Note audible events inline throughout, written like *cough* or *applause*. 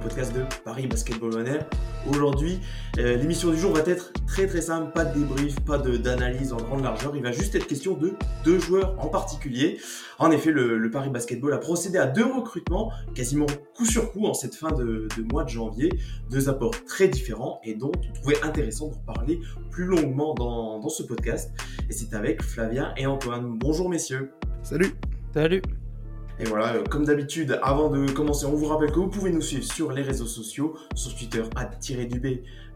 le podcast de Paris Basketball On Aujourd'hui, euh, l'émission du jour va être très très simple, pas de débrief, pas d'analyse en grande largeur, il va juste être question de deux joueurs en particulier. En effet, le, Paris Basketball a procédé à deux recrutements, quasiment coup sur coup en cette fin de, mois de janvier, deux apports très différents et dont on trouvait intéressant de parler plus longuement dans, dans ce podcast. Et c'est avec Flavien et Antoine. Bonjour messieurs. Salut. Salut. Et voilà, euh, comme d'habitude, avant de commencer, on vous rappelle que vous pouvez nous suivre sur les réseaux sociaux, sur Twitter, à tirer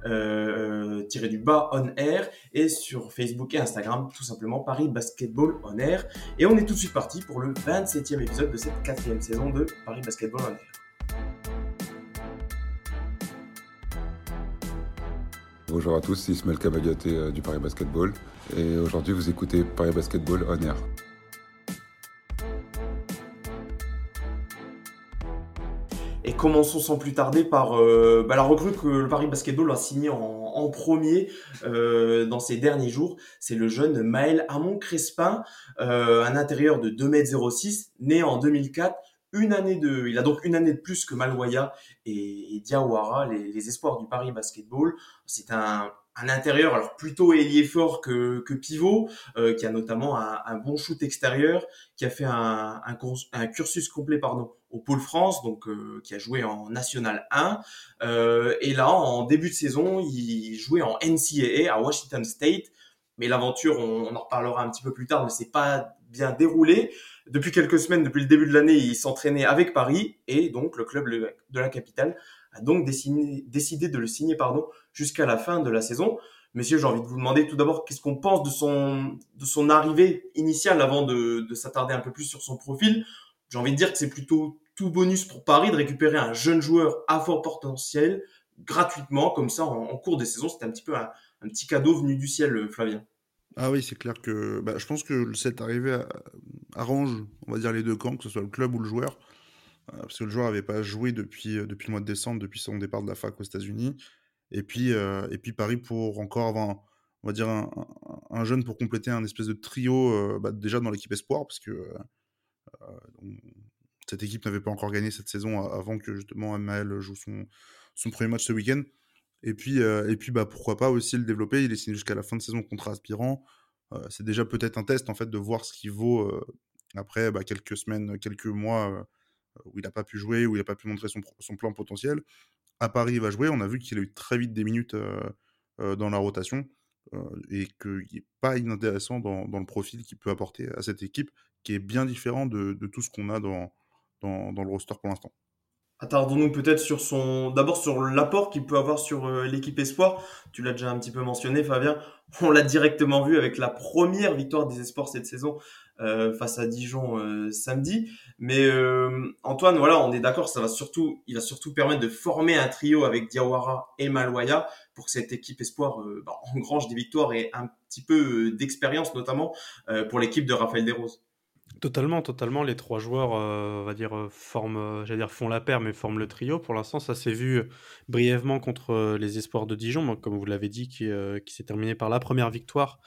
euh, du bas on air, et sur Facebook et Instagram, tout simplement Paris Basketball on air. Et on est tout de suite parti pour le 27e épisode de cette quatrième saison de Paris Basketball on air. Bonjour à tous, c'est Ismaël Kamagaté euh, du Paris Basketball, et aujourd'hui vous écoutez Paris Basketball on air. Commençons sans plus tarder par euh, bah, la recrue que le Paris Basketball a signé en, premier euh, dans ces derniers jours. C'est le jeune Maël Hamon Crespin, euh, un intérieur de 2m06, né en 2004. Une année de, il a donc une année de plus que Maloya et, Diawara, les, espoirs du Paris Basketball. C'est un, intérieur, alors plutôt ailier fort que, pivot, qui a notamment un, bon shoot extérieur, qui a fait un, un cursus complet pardon au Pôle France, donc euh, qui a joué en National 1. Euh, et là, en début de saison, il jouait en NCAA à Washington State. Mais l'aventure, on, en reparlera un petit peu plus tard, ne s'est pas bien déroulée. Depuis quelques semaines, depuis le début de l'année, il s'entraînait avec Paris et donc le club de la capitale a donc décidé, de le signer pardon jusqu'à la fin de la saison. Messieurs, j'ai envie de vous demander tout d'abord qu'est-ce qu'on pense de son, de son arrivée initiale avant de, de s'attarder un peu plus sur son profil? J'ai envie de dire que c'est plutôt tout bonus pour Paris de récupérer un jeune joueur à fort potentiel gratuitement, comme ça, en, cours des saisons. C'était un petit peu un, petit cadeau venu du ciel, euh, Flavien. Ah oui, c'est clair que bah, je pense que cette arrivée arrange, on va dire, les deux camps, que ce soit le club ou le joueur. Euh, parce que le joueur n'avait pas joué depuis, euh, depuis le mois de décembre, depuis son départ de la fac aux États-Unis. Et puis, et puis Paris pour encore avoir, on va dire, un, jeune pour compléter un espèce de trio bah, déjà dans l'équipe Espoir, parce que cette équipe n'avait pas encore gagné cette saison avant que justement Maël joue son, premier match ce week-end. Et puis, euh, et puis bah, pourquoi pas aussi le développer. Il est signé jusqu'à la fin de saison contre aspirant. Euh, c'est déjà peut-être un test en fait de voir ce qu'il vaut euh, après bah, quelques semaines, quelques mois où il n'a pas pu jouer, où il n'a pas pu montrer son, plan potentiel. À Paris, il va jouer. On a vu qu'il a eu très vite des minutes dans la rotation et qu'il n'est pas inintéressant dans, le profil qu'il peut apporter à cette équipe qui est bien différent de tout ce qu'on a dans, dans, le roster pour l'instant. Attardons-nous peut-être sur son, d'abord sur l'apport qu'il peut avoir sur euh, l'équipe espoir. Tu l'as déjà un petit peu mentionné, Fabien. On l'a directement vu avec la première victoire des espoirs cette saison euh, face à Dijon euh, samedi. Mais Antoine, voilà, on est d'accord, ça va surtout, il va surtout permettre de former un trio avec Diawara et Maloya pour que cette équipe espoir bah, engrange des victoires et un petit peu d'expérience, notamment pour l'équipe de Raphaël Desroses. Totalement, totalement. Les trois joueurs, euh, on va dire, euh, forment, euh, j'allais dire, font la paire, mais forment le trio. Pour l'instant, ça s'est vu brièvement contre les Espoirs de Dijon, comme vous l'avez dit, qui, qui s'est terminé par la première victoire.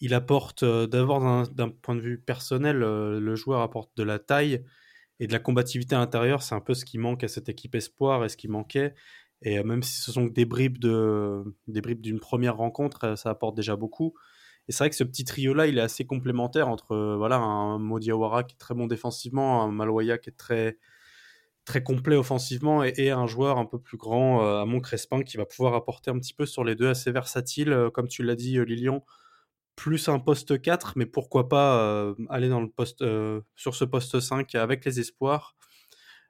Il apporte, d'abord d'un point de vue personnel, le joueur apporte de la taille et de la combativité intérieure. C'est un peu ce qui manque à cette équipe Espoir et ce qui manquait. Et même si ce sont des bribes de, des bribes d'une première rencontre, ça apporte déjà beaucoup. Et c'est vrai que ce petit trio-là, il est assez complémentaire entre euh, voilà, un Modiawara qui est très bon défensivement, un Maloya qui est très, complet offensivement et, un joueur un peu plus grand, euh, à Mon Crespin, qui va pouvoir apporter un petit peu sur les deux, assez versatile, euh, comme tu l'as dit, Lilian, plus un poste 4, mais pourquoi pas aller dans le poste, sur ce poste 5 avec les espoirs.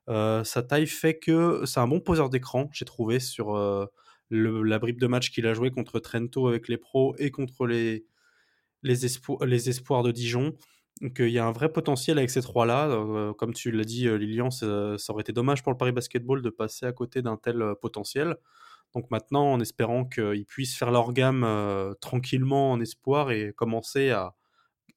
sa taille fait que c'est un bon poseur d'écran, j'ai trouvé, sur la bribe de match qu'il a joué contre Trento avec les pros et contre les, les, espoirs de Dijon. Donc il y a un vrai potentiel avec ces trois-là. Euh, comme tu l'as dit, euh, Lilian, ça, aurait été dommage pour le Paris Basketball de passer à côté d'un tel euh, potentiel. Donc maintenant, en espérant qu'ils puissent faire leur gamme tranquillement en espoir et commencer à,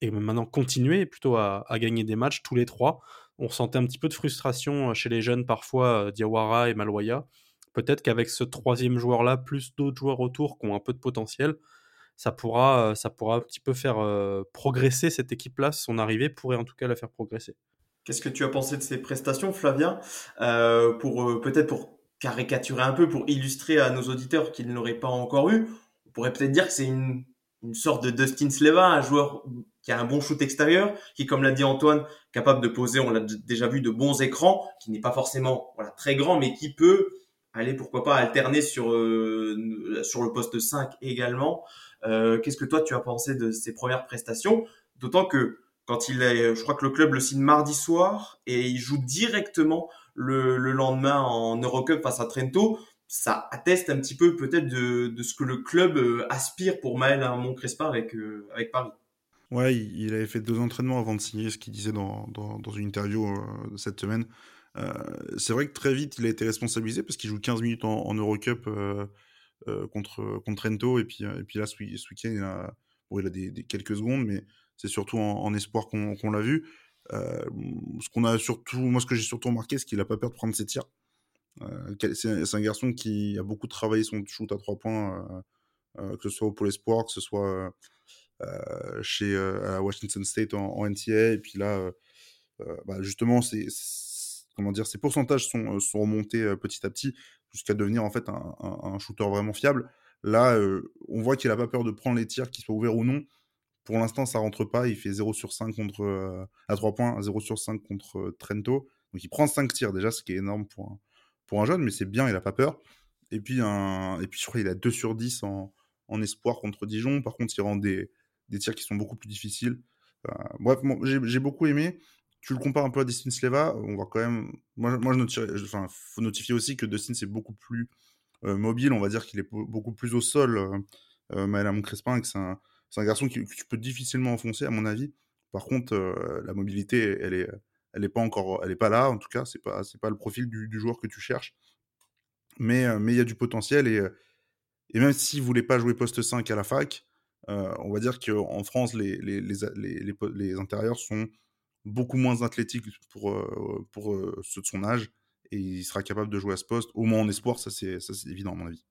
et maintenant continuer plutôt à, gagner des matchs tous les trois. On sentait un petit peu de frustration chez les jeunes parfois, Diawara et Maloya. Peut-être qu'avec ce troisième joueur-là, plus d'autres joueurs autour qui ont un peu de potentiel, ça pourra, ça pourra un petit peu faire progresser cette équipe-là. Son arrivée pourrait en tout cas la faire progresser. Qu'est-ce que tu as pensé de ces prestations, Flavien? Euh, Pour peut-être pour caricaturer un peu, pour illustrer à nos auditeurs qu'ils ne l'auraient pas encore eu, on pourrait peut-être dire que c'est une, une sorte de Dustin Sleva, un joueur qui a un bon shoot extérieur, qui, comme l'a dit Antoine, capable de poser, on l'a déjà vu, de bons écrans, qui n'est pas forcément voilà, très grand, mais qui peut aller, pourquoi pas, alterner sur, euh, sur le poste 5 également. Euh, Qu'est-ce que toi, tu as pensé de ses premières prestations? D'autant que quand il est, je crois que le club le signe mardi soir et il joue directement le, le lendemain en Eurocup face à Trento ça atteste un petit peu peut-être de, de, ce que le club euh, aspire pour Maël à Montcrespin avec, avec Paris. Ouais, il avait fait deux entraînements avant de signer, ce qu'il disait dans, dans, une interview cette semaine. Euh, c'est vrai que très vite, il a été responsabilisé parce qu'il joue 15 minutes en, en Eurocup euh, contre, contre Trento. Et puis, et puis là, ce, week-end, il a, bon, il a des, quelques secondes, mais c'est surtout en, espoir qu'on qu l'a vu. ce qu'on a surtout, moi, ce que j'ai surtout remarqué, c'est qu'il n'a pas peur de prendre ses tirs. Euh, c'est un garçon qui a beaucoup travaillé son shoot à trois points, euh, euh, que ce soit au Pôle Espoir, que ce soit chez Washington State en, en, NCA. Et puis là, bah justement, c'est comment dire, ses pourcentages sont, sont remontés petit à petit jusqu'à devenir en fait un, shooter vraiment fiable. Là, euh, on voit qu'il a pas peur de prendre les tirs, qu'ils soient ouverts ou non. Pour l'instant, ça rentre pas. Il fait 0 sur 5 contre, euh, à 3 points, 0 sur 5 contre euh, Trento. Donc il prend 5 tirs déjà, ce qui est énorme pour un, jeune, mais c'est bien, il a pas peur. Et puis, un... et puis je crois qu'il a 2 sur 10 en, espoir contre Dijon. Par contre, il rend des, tirs qui sont beaucoup plus difficiles. Euh, bref, j'ai beaucoup aimé. Tu le compares un peu à Dustin Sleva, on va quand même. Moi, moi je notifie... enfin, faut notifier aussi que Dustin c'est beaucoup plus euh, mobile. On va dire qu'il est beaucoup plus au sol, euh, euh Crespin, que c'est un, un, garçon que tu peux difficilement enfoncer, à mon avis. Par contre, euh, la mobilité, elle est, elle est pas encore, elle est pas là. En tout cas, c'est pas, c'est pas le profil du, joueur que tu cherches. Mais, mais il y a du potentiel et, et même s'il voulait pas jouer poste 5 à la fac, on va dire qu'en France, les, les, les intérieurs sont beaucoup moins athlétiques pour, euh, pour euh, ceux de son âge et il sera capable de jouer à ce poste, au moins en espoir, ça c'est évident à mon avis.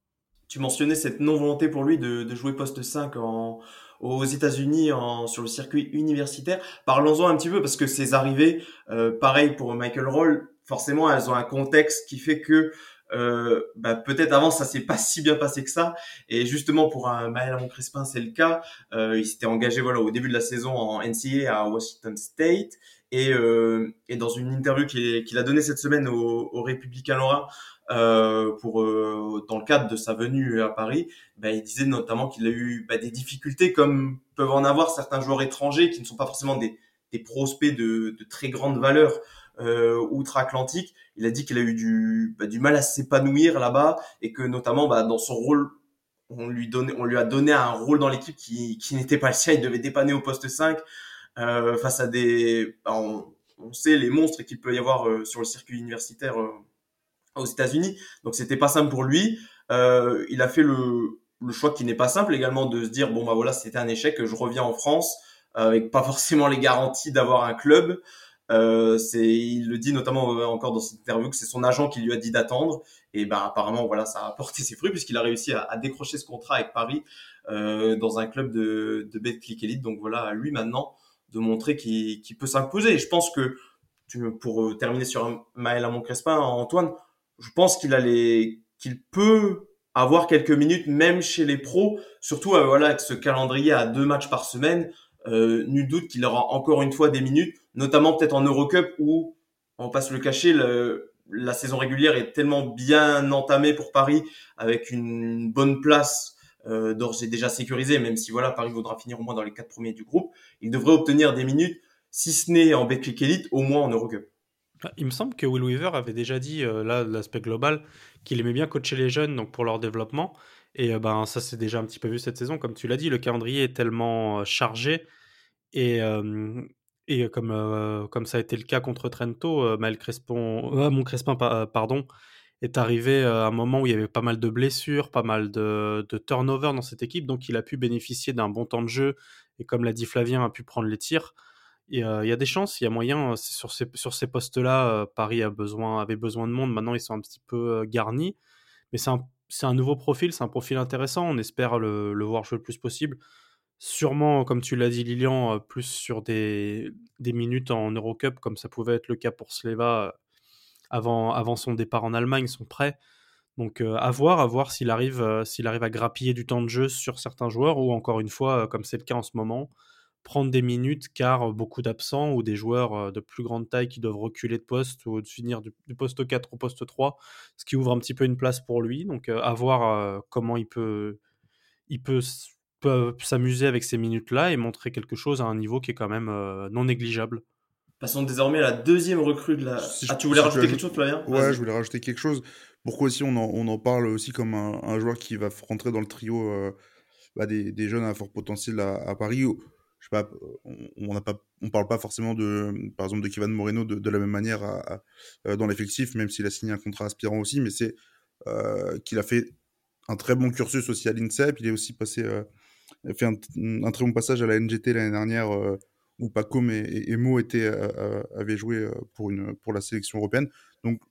Tu mentionnais cette non-volonté pour lui de, de, jouer poste 5 en, aux États-Unis sur le circuit universitaire. Parlons-en un petit peu parce que ces arrivées, euh, pareil pour Michael Roll, forcément elles ont un contexte qui fait que euh, bah, peut-être avant ça s'est pas si bien passé que ça. Et justement pour un Maël Amon Crespin c'est le cas. Euh, il s'était engagé voilà au début de la saison en NCAA à Washington State. Et, euh, et dans une interview qu'il qu a donnée cette semaine au, au Républicain Lorrain euh, pour euh, dans le cadre de sa venue à Paris, bah, il disait notamment qu'il a eu bah, des difficultés comme peuvent en avoir certains joueurs étrangers qui ne sont pas forcément des, des prospects de, de très grande valeur outre-Atlantique. Il a dit qu'il a eu du, bah, du mal à s'épanouir là-bas et que notamment bah, dans son rôle, on lui, donnait, on lui a donné un rôle dans l'équipe qui, qui n'était pas le sien. Il devait dépanner au poste 5 euh, face à des... Bah, on, on, sait les monstres qu'il peut y avoir euh, sur le circuit universitaire euh, aux États-Unis. Donc c'était pas simple pour lui. Euh, il a fait le, le choix qui n'est pas simple également de se dire bon bah voilà c'était un échec, je reviens en France avec pas forcément les garanties d'avoir un club. Euh, c'est, il le dit notamment euh, encore dans cette interview que c'est son agent qui lui a dit d'attendre. Et ben apparemment voilà ça a porté ses fruits puisqu'il a réussi à, décrocher ce contrat avec Paris euh, dans un club de, de Betclic Elite. Donc voilà à lui maintenant de montrer qu'il, qu'il peut s'imposer. Et je pense que pour terminer sur Maël Amon Crespin, Antoine, je pense qu'il a qu'il peut avoir quelques minutes même chez les pros, surtout euh, voilà avec ce calendrier à deux matchs par semaine. Euh, nul doute qu'il aura encore une fois des minutes, notamment peut-être en Eurocup où, on passe le cacher, le, la saison régulière est tellement bien entamée pour Paris avec une bonne place euh, d'ores déjà sécurisée, même si voilà Paris voudra finir au moins dans les quatre premiers du groupe, il devrait obtenir des minutes, si ce n'est en Betclic Elite, au moins en Eurocup. Il me semble que Will Weaver avait déjà dit, euh, là, l'aspect global, qu'il aimait bien coacher les jeunes donc pour leur développement. Et euh, ben, ça, c'est déjà un petit peu vu cette saison. Comme tu l'as dit, le calendrier est tellement euh, chargé. Et, et comme, euh, comme ça a été le cas contre Trento, Maël Crespon, mon Crespin pardon, est arrivé à un moment où il y avait pas mal de blessures, pas mal de, de turnover dans cette équipe. Donc, il a pu bénéficier d'un bon temps de jeu. Et comme l'a dit Flavien, a pu prendre les tirs. Il y a des chances, il y a moyen. Sur ces, sur ces postes-là, Paris a besoin, avait besoin de monde. Maintenant, ils sont un petit peu garnis. Mais c'est un, un, nouveau profil, c'est un profil intéressant. On espère le, voir jouer le plus possible. Sûrement, comme tu l'as dit, Lilian, plus sur des, minutes en Eurocup, comme ça pouvait être le cas pour Sleva avant, avant son départ en Allemagne, son prêt. Donc à voir, à voir s'il arrive, s'il arrive à grappiller du temps de jeu sur certains joueurs ou encore une fois, comme c'est le cas en ce moment, prendre des minutes car beaucoup d'absents ou des joueurs de plus grande taille qui doivent reculer de poste ou de finir du, poste 4 au poste 3, ce qui ouvre un petit peu une place pour lui. Donc à voir comment il peut, il peut, s'amuser avec ces minutes-là et montrer quelque chose à un niveau qui est quand même non négligeable. Passons désormais à la deuxième recrue de la. ah, tu voulais rajouter quelque chose, Flavien? Ouais, je voulais rajouter quelque chose. Pourquoi aussi on en, on en parle aussi comme un, joueur qui va rentrer dans le trio bah, des, des, jeunes à fort potentiel à, à Paris je sais pas, on n'a pas, on parle pas forcément de, par exemple, de Kevin Moreno de, la même manière euh, dans l'effectif, même s'il a signé un contrat aspirant aussi, mais c'est euh, qu'il a fait un très bon cursus aussi à l'INSEP. Il est aussi passé, euh, fait un, très bon passage à la NGT l'année dernière où Paco et, et, Mo étaient, avaient joué pour, une, pour la sélection européenne. Donc,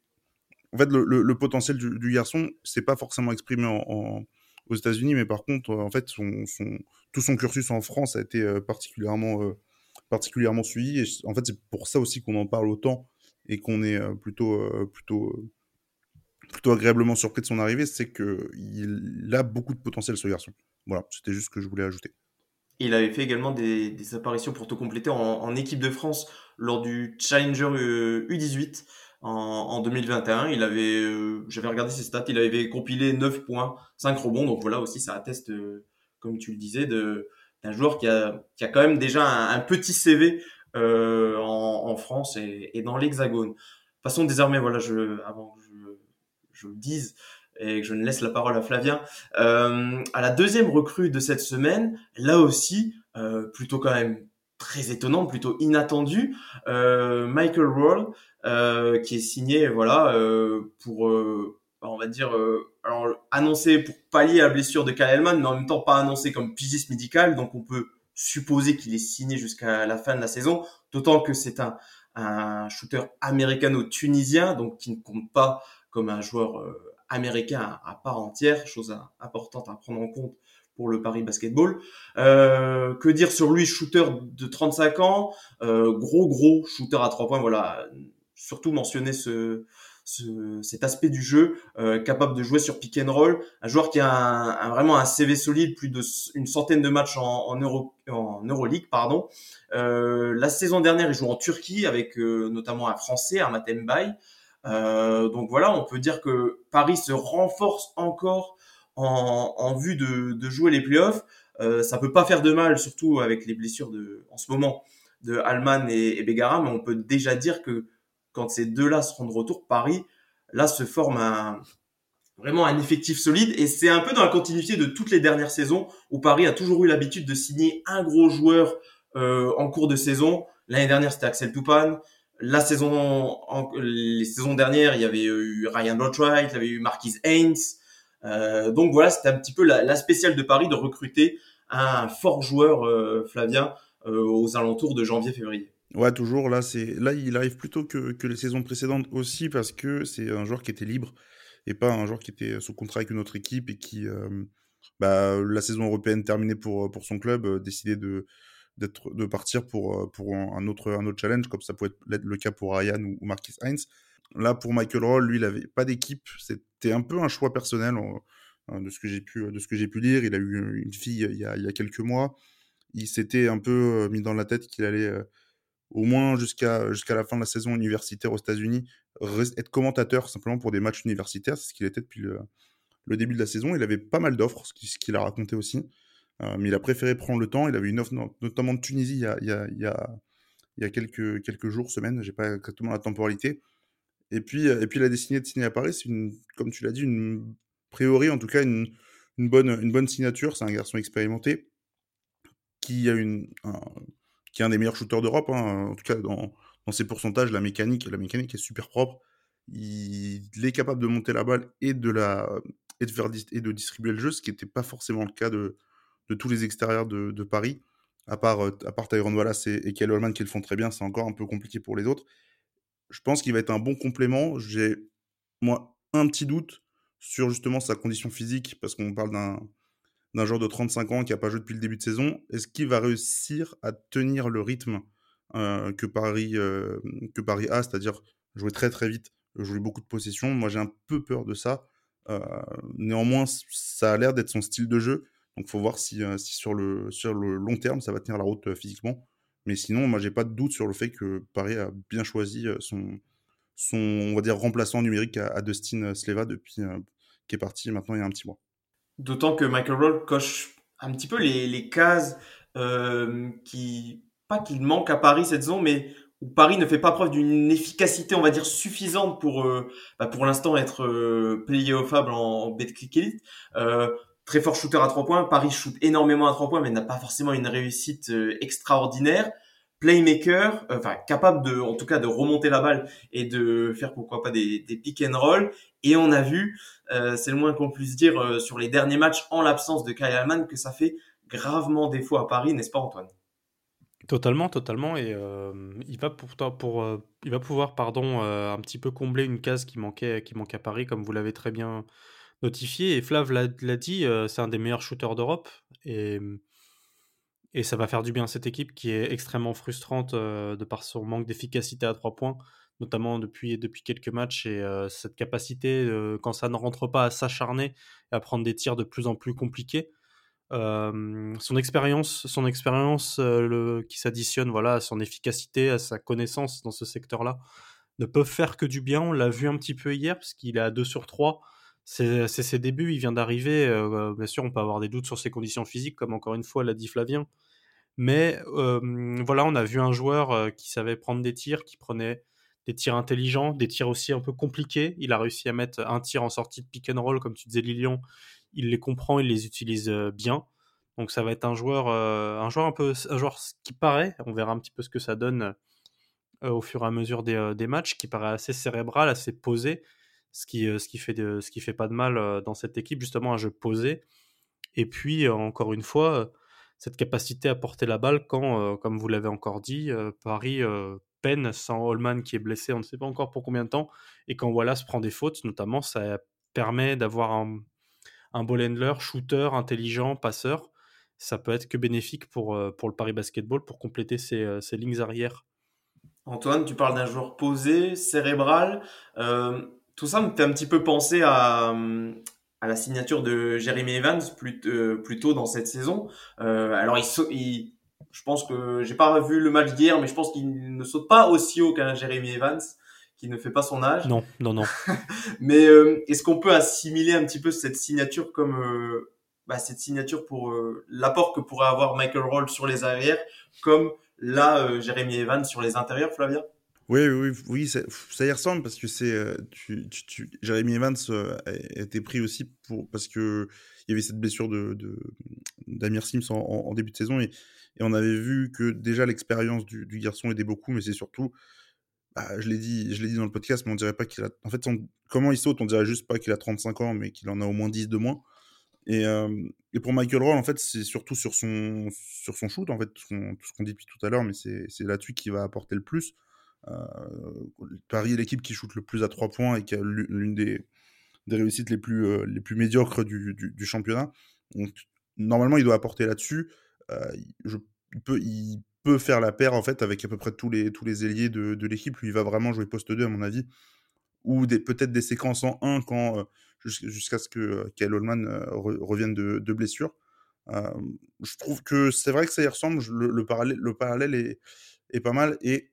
en fait, le, potentiel du, du garçon, c'est pas forcément exprimé en aux États-Unis, mais par contre, en fait, tout son cursus en France a été euh, particulièrement, euh, particulièrement suivi. Et en fait, c'est pour ça aussi qu'on en parle autant et qu'on est euh, plutôt, plutôt, plutôt agréablement surpris de son arrivée, c'est qu'il a beaucoup de potentiel, ce garçon. Voilà, c'était juste ce que je voulais ajouter. Il avait fait également des, apparitions pour tout compléter en, équipe de France lors du Challenger U18 en, 2021. Il avait, euh, j'avais regardé ses stats, il avait compilé 9 points, 5 rebonds. Donc voilà aussi, ça atteste, euh, comme tu le disais, de d'un joueur qui a, qui a quand même déjà un, petit CV euh, en, en, France et, et dans l'Hexagone. Passons désormais, voilà, je, avant que je, je le dise et que je ne laisse la parole à Flavien, euh, à la deuxième recrue de cette semaine, là aussi, euh, plutôt quand même très étonnant, plutôt inattendu, euh, Michael euh, qui est signé voilà euh, pour euh, on va dire alors annoncé pour pallier à la blessure de Kyle mais en même temps pas annoncé comme pigiste médical donc on peut supposer qu'il est signé jusqu'à la fin de la saison d'autant que c'est un un shooter américano-tunisien donc qui ne compte pas comme un joueur américain à, part entière chose importante à prendre en compte pour le Paris Basketball. Euh, que dire sur lui, shooter de 35 ans, euh, gros gros shooter à trois points, voilà, surtout mentionner ce, ce, cet aspect du jeu, euh, capable de jouer sur pick and roll, un joueur qui a vraiment un CV solide, plus de une centaine de matchs en, Euro, en Euroleague, pardon. Euh, la saison dernière, il joue en Turquie avec euh, notamment un Français. Euh, donc voilà, on peut dire que Paris se renforce encore en, vue de, jouer les playoffs. Ça peut pas faire de mal, surtout avec les blessures de, en ce moment de Alman et, et Begara, mais on peut déjà dire que quand ces deux-là seront de retour, Paris, là, se forme un, vraiment un effectif solide. Et c'est un peu dans la continuité de toutes les dernières saisons où Paris a toujours eu l'habitude de signer un gros joueur euh, en cours de saison. L'année dernière, c'était Axel Toupane. La saison, les saisons dernières, il y avait eu Ryan Lotwright, il y avait eu Marquis Haynes. Euh, donc voilà, c'était un petit peu la, la, spéciale de Paris de recruter un fort joueur, euh, Flavien, euh, aux alentours de janvier-février. Ouais, toujours. Là, c'est là, il arrive plutôt que, que les saisons précédentes aussi parce que c'est un joueur qui était libre et pas un joueur qui était sous contrat avec une autre équipe et qui, euh, bah, la saison européenne terminée pour, pour son club, euh, décidait de, d'être, de partir pour, euh, pour un autre, un autre challenge, comme ça pouvait être le cas pour Ryan ou, Marquis Heinz. Là, pour Michael Roll, lui, il avait pas d'équipe. C'était un peu un choix personnel de ce que j'ai pu, de ce que j'ai pu lire. Il a eu une fille il y a, il y a quelques mois. Il s'était un peu mis dans la tête qu'il allait au moins jusqu'à jusqu'à la fin de la saison universitaire aux États-Unis, être commentateur simplement pour des matchs universitaires, c'est ce qu'il était depuis le, début de la saison. Il avait pas mal d'offres, ce qu'il a raconté aussi, euh, mais il a préféré prendre le temps. Il avait une offre notamment de Tunisie il y a, il y a, il y a, a quelques, quelques jours, semaines, j'ai pas exactement la temporalité. Et puis, et puis il a décidé de signer à Paris, c'est comme tu l'as dit, une priori en tout cas une, bonne, une bonne signature. C'est un garçon expérimenté qui a une, un, qui est un des meilleurs shooters d'Europe. Hein, en tout cas, dans, ses pourcentages, la mécanique, la mécanique est super propre. Il, est capable de monter la balle et de, la, et de, distribuer le jeu, ce qui n'était pas forcément le cas de, tous les extérieurs de, Paris. À part, euh, à part Tyrone Wallace et, et Kelly Holman qui le font très bien, c'est encore un peu compliqué pour les autres. Je pense qu'il va être un bon complément. J'ai, moi, un petit doute sur justement sa condition physique, parce qu'on parle d'un d'un joueur de 35 ans qui n'a pas joué depuis le début de saison. Est-ce qu'il va réussir à tenir le rythme euh, que, Paris, euh, que Paris a, c'est-à-dire jouer très très vite, jouer beaucoup de possession Moi, j'ai un peu peur de ça. Euh, néanmoins, ça a l'air d'être son style de jeu. Donc, faut voir si, sur, le, long terme, ça va tenir la route physiquement. Mais sinon, moi, j'ai pas de doute sur le fait que Paris a bien choisi son, remplaçant numérique à, Dustin Sleva qui est parti maintenant il y a un petit mois. D'autant que Michael Roll coche un petit peu les, les cases euh, qui, pas qu'il manque à Paris cette saison, mais où Paris ne fait pas preuve d'une efficacité, on va dire, suffisante pour, euh, bah pour l'instant être euh, playoffable en, en Betclic Elite. Euh, très fort shooter à trois points. Paris shoot énormément à trois points, mais n'a pas forcément une réussite euh, extraordinaire. Playmaker, euh, enfin capable de, en tout cas, de remonter la balle et de faire pourquoi pas des, des pick and roll. Et on a vu, euh, c'est le moins qu'on puisse dire euh, sur les derniers matchs en l'absence de Kyle Allman que ça fait gravement défaut à Paris, n'est-ce pas Antoine? Totalement, totalement. Et il va pour, pour il va pouvoir, pardon, un petit peu combler une case qui manquait, qui manquait à Paris, comme vous l'avez très bien notifié. Et Flav l'a dit, c'est un des meilleurs shooters d'Europe. Et, et ça va faire du bien à cette équipe qui est extrêmement frustrante de par son manque d'efficacité à trois points notamment depuis, depuis quelques matchs, et euh, cette capacité, euh, quand ça ne rentre pas, à s'acharner et à prendre des tirs de plus en plus compliqués. Euh, son expérience, son expérience qui s'additionne voilà, à son efficacité, à sa connaissance dans ce secteur-là, ne peuvent faire que du bien. On l'a vu un petit peu hier, parce qu'il est à 2 sur 3. C'est ses débuts, il vient d'arriver. bien sûr, on peut avoir des doutes sur ses conditions physiques, comme encore une fois l'a dit Flavien. Mais voilà, on a vu un joueur qui savait prendre des tirs, qui prenait des tirs intelligents, des tirs aussi un peu compliqués. Il a réussi à mettre un tir en sortie de pick and roll, comme tu disais Lilian. Il les comprend, il les utilise euh, bien. Donc ça va être un joueur, euh, un joueur un peu, un joueur qui paraît. On verra un petit peu ce que ça donne euh, au fur et à mesure des, des, matchs, qui paraît assez cérébral, assez posé, ce qui, ce qui fait, ce qui fait pas de mal dans cette équipe, justement un jeu posé. Et puis encore une fois, cette capacité à porter la balle quand, comme vous l'avez encore dit, Paris peine sans Holman qui est blessé, on ne sait pas encore pour combien de temps. Et quand Wallace prend des fautes, notamment, ça permet d'avoir un, un handler, shooter, intelligent, passeur. Ça peut être que bénéfique pour, euh, pour le Paris Basketball pour compléter ses, euh, lignes arrière. Antoine, tu parles d'un joueur posé, cérébral. Euh, tout ça me fait un petit peu penser à, à la signature de Jeremy Evans plus, euh, plus tôt dans cette saison. Euh, alors, il, il, je pense que j'ai pas vu le match d'hier, mais je pense qu'il ne saute pas aussi haut qu'un Jeremy Evans, qui ne fait pas son âge. Non, non, non. *laughs* mais euh, est-ce qu'on peut assimiler un petit peu cette signature comme euh, bah, cette signature pour euh, l'apport que pourrait avoir Michael Roll sur les arrières, comme là euh, Jeremy Evans sur les intérieurs, Flavien? Oui, oui, oui, ça, y ressemble parce que c'est, euh, Jeremy Evans euh, a été pris aussi pour parce que il y avait cette blessure de, d'Amir Sims en, début de saison et, on avait vu que déjà l'expérience du, garçon aidait beaucoup, mais c'est surtout, bah, je l'ai dit, dit dans le podcast, mais on dirait pas qu'il a, en fait, comment il saute, on dirait juste pas qu'il a 35 ans, mais qu'il en a au moins 10 de moins. Et, euh, et pour Michael Roll, en fait, c'est surtout sur son, sur son shoot, en fait, tout ce qu'on, dit depuis tout à l'heure, mais c'est là-dessus qu'il va apporter le plus. Euh, Paris est l'équipe qui shoot le plus à 3 points et qui a l'une des, des réussites les plus, euh, les plus médiocres du, du, championnat. Donc, normalement, il doit apporter là-dessus. Euh, il, peut, il peut faire la paire en fait avec à peu près tous les, tous les ailiers de, de l'équipe. Lui, il va vraiment jouer poste 2 à mon avis. Ou peut-être des séquences en 1 quand, jusqu'à ce que Kyle Holman re, revienne de, de blessure. je trouve que c'est vrai que ça y ressemble. Le, le parallèle, le parallèle est, est pas mal. Et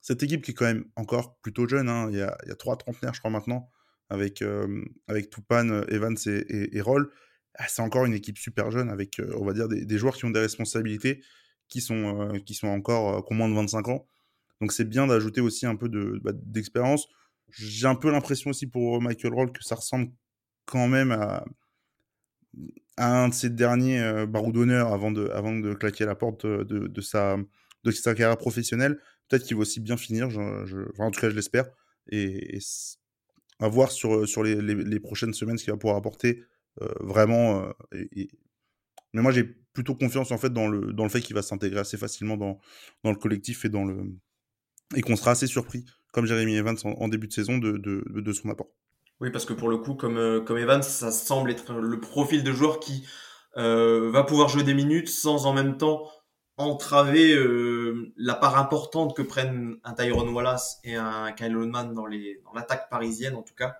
cette équipe qui est quand même encore plutôt jeune, hein, il, y a, il y a trois trentenaires, je crois, maintenant, avec, euh, avec Tupan, Evans et, Roll. Ah, c'est encore une équipe super jeune, avec, euh, on va dire, des, joueurs qui ont des responsabilités, qui sont, euh, qui sont encore, moins de 25 ans. Donc c'est bien d'ajouter aussi un peu d'expérience. De, bah, J'ai un peu l'impression aussi pour Michael Roll que ça ressemble quand même à, un de ses derniers euh, barreaux d'honneur avant de, avant de claquer la porte de, de, sa, de sa carrière professionnelle. Peut-être qu'il va aussi bien finir, en tout cas je l'espère. Et, à voir sur, sur les, les, prochaines semaines ce qu'il va pouvoir apporter euh, vraiment. Euh. Mais moi j'ai plutôt confiance en fait dans le, dans le fait qu'il va s'intégrer assez facilement dans, dans le collectif et le et qu'on sera assez surpris, comme Jérémy Evans en, début de saison, de, de, son apport. Oui, parce que pour le coup, comme, euh, comme Evans, ça semble être le profil de joueur qui va pouvoir jouer des minutes sans en même temps entraver euh, la part importante que prennent un Tyrone Wallace et un Kyle Oldman dans les dans l'attaque parisienne en tout cas.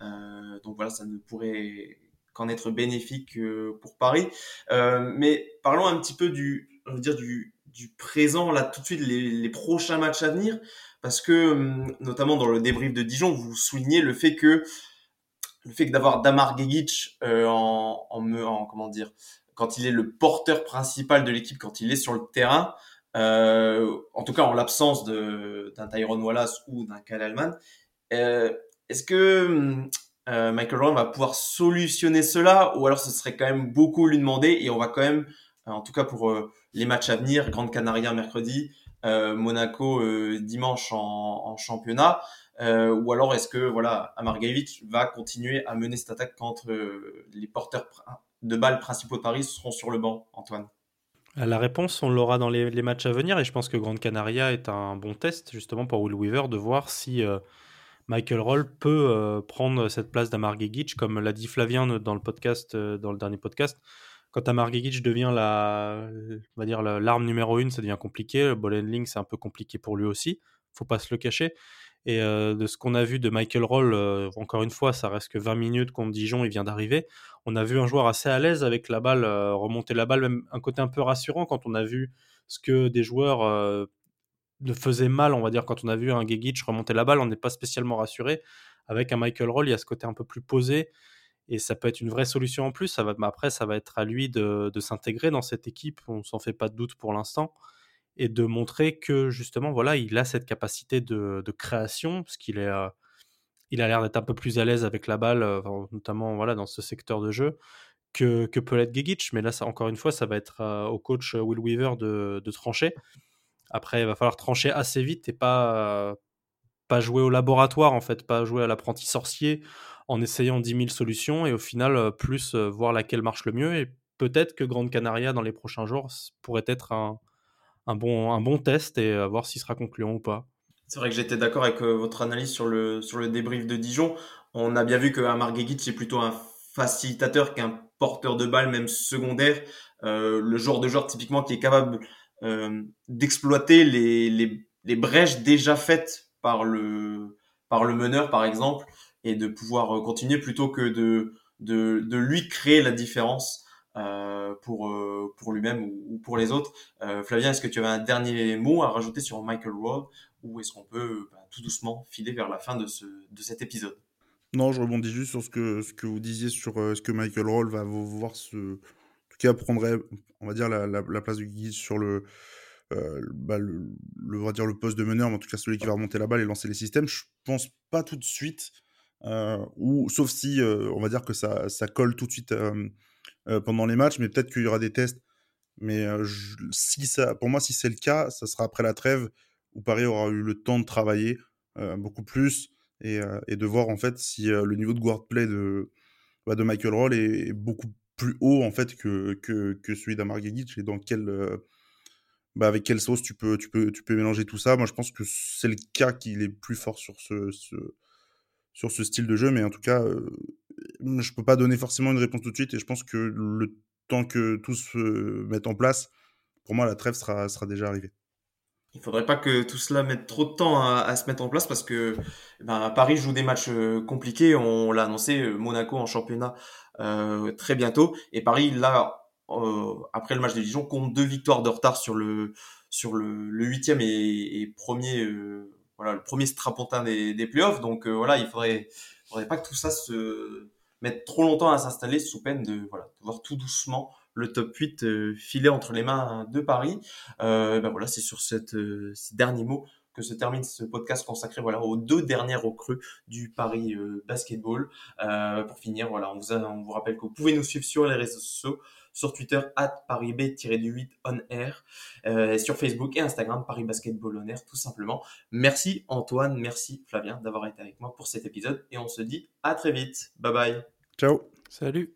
Euh, donc voilà, ça ne pourrait qu'en être bénéfique euh, pour Paris. Euh, mais parlons un petit peu du, on va dire du, du présent là tout de suite les, les prochains matchs à venir parce que hum, notamment dans le débrief de Dijon, vous soulignez le fait que le fait d'avoir Damar Gegic euh, en, en, en, comment dire quand il est le porteur principal de l'équipe, quand il est sur le terrain, euh, en tout cas en l'absence d'un Tyrone Wallace ou d'un Kyle Allman, euh, est-ce que euh, Michael Rowan va pouvoir solutionner cela ou alors ce serait quand même beaucoup lui demander et on va quand même, en tout cas pour les matchs à venir, Grande Canaria mercredi, Monaco dimanche en, championnat, ou alors est-ce que voilà Amargaevich va continuer à mener cette attaque contre les porteurs de balles principaux de Paris seront sur le banc, Antoine La réponse, on l'aura dans les, matchs à venir et je pense que Grande Canaria est un bon test justement pour Will Weaver de voir si euh, Michael Roll peut euh, prendre cette place d'Amar Gegic, comme l'a dit Flavien dans le podcast, euh, dans le dernier podcast. Quand Amar Gegic devient la, on va dire l'arme numéro une, ça devient compliqué. Le c'est un peu compliqué pour lui aussi. Faut pas se le cacher. Et euh, de ce qu'on a vu de Michael Roll, euh, encore une fois, ça reste que 20 minutes contre Dijon, il vient d'arriver. On a vu un joueur assez à l'aise avec la balle, euh, remonter la balle, même un côté un peu rassurant quand on a vu ce que des joueurs ne faisaient mal, on va dire, quand on a vu un Gegic remonter la balle, on n'est pas spécialement rassuré. Avec un Michael Roll, il y a ce côté un peu plus posé et ça peut être une vraie solution en plus. Après, ça va être à lui de, s'intégrer dans cette équipe, on s'en fait pas de doute pour l'instant et de montrer que justement voilà il a cette capacité de, de création parce qu'il est euh, il a l'air d'être un peu plus à l'aise avec la balle euh, notamment voilà dans ce secteur de jeu que, que peut l'être Gigic mais là ça, encore une fois ça va être euh, au coach Will Weaver de, de, trancher. Après il va falloir trancher assez vite et pas pas jouer au laboratoire en fait pas jouer à l'apprenti sorcier en essayant 10 000 solutions et au final plus voir laquelle marche le mieux. Et peut-être que Grande Canaria dans les prochains jours pourrait être un, un bon, un bon test et à voir s'il sera concluant ou pas. C'est vrai que j'étais d'accord avec euh, votre analyse sur le, sur le débrief de Dijon. On a bien vu que Amar Gegic est plutôt un facilitateur qu'un porteur de balle, même secondaire. Euh, le genre de joueur typiquement qui est capable euh, d'exploiter les, les, les, brèches déjà faites par le, par le meneur, par exemple, et de pouvoir euh, continuer plutôt que de, de, de lui créer la différence euh, pour, euh, pour lui-même ou, ou, pour les autres. Euh, Flavien, est-ce que tu avais un dernier mot à rajouter sur Michael Roll ou est-ce qu'on peut bah, tout doucement filer vers la fin de, ce, de cet épisode? Non, je rebondis juste sur ce que, ce que vous disiez sur euh, ce que Michael Roll va voir ce. En tout cas, prendrait, on va dire, la, la, la place de Guy sur le, euh, bah, le, on va dire le poste de meneur, mais en tout cas celui qui va remonter la balle et lancer les systèmes. Je pense pas tout de suite, euh, ou sauf si euh, on va dire que ça, ça colle tout de suite euh, pendant les matchs, mais peut-être qu'il y aura des tests. Mais euh, si ça, pour moi, si c'est le cas, ça sera après la trêve où Paris aura eu le temps de travailler euh, beaucoup plus et, de voir en fait si le niveau de guard play de, bah, de Michael Roll est, beaucoup plus haut en fait que, que, celui d'Amar Gegic et dans quel bah, avec quelle sauce tu peux, tu, peux, tu peux mélanger tout ça. Moi, je pense que c'est le cas qu'il est plus fort sur ce, sur ce style de jeu, mais en tout cas, euh, je peux pas donner forcément une réponse tout de suite et je pense que le temps que tout se mette en place, pour moi, la trêve sera, déjà arrivée. Il faudrait pas que tout cela mette trop de temps à, se mettre en place parce que ben, Paris joue des matchs euh, compliqués. On l'a annoncé, euh, Monaco en championnat euh, très bientôt. Et Paris, là, après le match de Dijon, compte deux victoires de retard sur le sur le, huitième et, et premier euh, voilà le premier strapontin des, des playoffs. Donc voilà, il faudrait faudrait pas que tout ça se mette trop longtemps à s'installer sous peine de voilà de voir tout doucement le top 8 euh, filer entre les mains de Paris. Euh, ben voilà, c'est sur cette, euh, ces derniers mots que se termine ce podcast consacré voilà aux deux dernières recrues du Paris euh, Basketball. Euh, pour finir, voilà, on vous, on vous rappelle que vous pouvez nous suivre sur les réseaux sociaux, sur Twitter at ParisB-8 on air, euh, sur Facebook et Instagram Paris Basketball on air tout simplement. Merci Antoine, merci Flavien d'avoir été avec moi pour cet épisode et on se dit à très vite. Bye bye. Ciao. Salut.